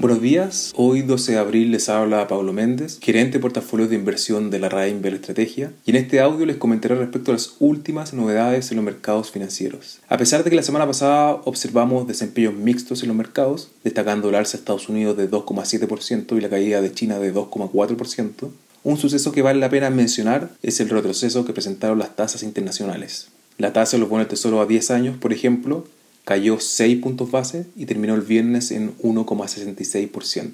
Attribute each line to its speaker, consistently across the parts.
Speaker 1: Buenos días, hoy 12 de abril les habla Pablo Méndez, gerente de portafolio de inversión de la Rain Bell Estrategia, y en este audio les comentaré respecto a las últimas novedades en los mercados financieros. A pesar de que la semana pasada observamos desempeños mixtos en los mercados, destacando el alza de Estados Unidos de 2,7% y la caída de China de 2,4%, un suceso que vale la pena mencionar es el retroceso que presentaron las tasas internacionales. La tasa de los bonos del tesoro a 10 años, por ejemplo, cayó 6 puntos base y terminó el viernes en 1,66%.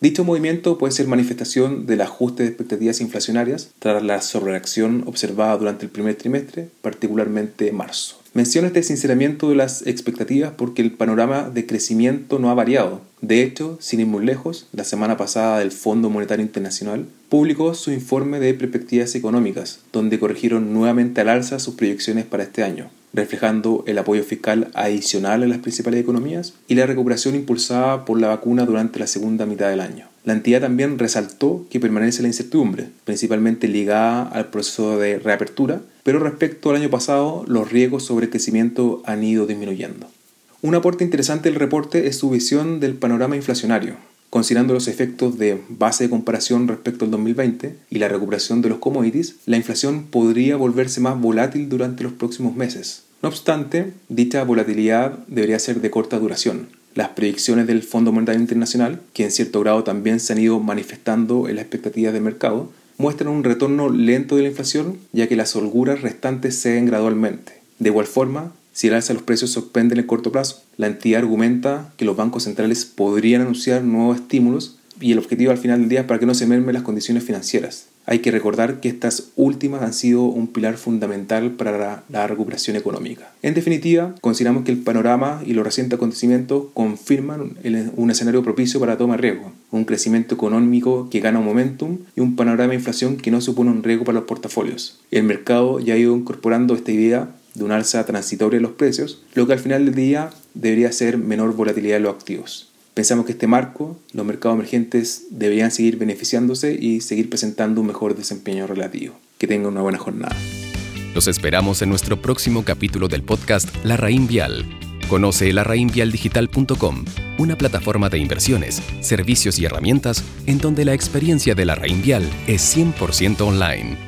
Speaker 1: Dicho movimiento puede ser manifestación del ajuste de expectativas inflacionarias tras la sobrereacción observada durante el primer trimestre, particularmente marzo. Menciono este sinceramiento de las expectativas porque el panorama de crecimiento no ha variado. De hecho, sin ir muy lejos, la semana pasada el Fondo Monetario Internacional publicó su informe de perspectivas económicas, donde corrigieron nuevamente al alza sus proyecciones para este año reflejando el apoyo fiscal adicional a las principales economías y la recuperación impulsada por la vacuna durante la segunda mitad del año. La entidad también resaltó que permanece la incertidumbre, principalmente ligada al proceso de reapertura, pero respecto al año pasado los riesgos sobre el crecimiento han ido disminuyendo. Un aporte interesante del reporte es su visión del panorama inflacionario, Considerando los efectos de base de comparación respecto al 2020 y la recuperación de los commodities, la inflación podría volverse más volátil durante los próximos meses. No obstante, dicha volatilidad debería ser de corta duración. Las predicciones del Fondo Monetario Internacional, que en cierto grado también se han ido manifestando en las expectativas del mercado, muestran un retorno lento de la inflación, ya que las holguras restantes ceden gradualmente. De igual forma, si el alza de los precios sorprende en el corto plazo, la entidad argumenta que los bancos centrales podrían anunciar nuevos estímulos y el objetivo al final del día es para que no se mermen las condiciones financieras. Hay que recordar que estas últimas han sido un pilar fundamental para la, recuperación económica. En definitiva, consideramos que el panorama y los recientes acontecimientos confirman un escenario propicio para toma de riesgo, un crecimiento económico que gana momentum y un panorama de inflación que no supone un riesgo para los portafolios. El mercado ya ha ido incorporando esta idea de un alza transitoria de los precios, lo que al final del día debería ser menor volatilidad de los activos. Pensamos que este marco, los mercados emergentes deberían seguir beneficiándose y seguir presentando un mejor desempeño relativo. Que tengan una buena jornada.
Speaker 2: Los esperamos en nuestro próximo capítulo del podcast La Raín Vial. Conoce larraínvialdigital.com, una plataforma de inversiones, servicios y herramientas en donde la experiencia de la Raín Vial es 100% online.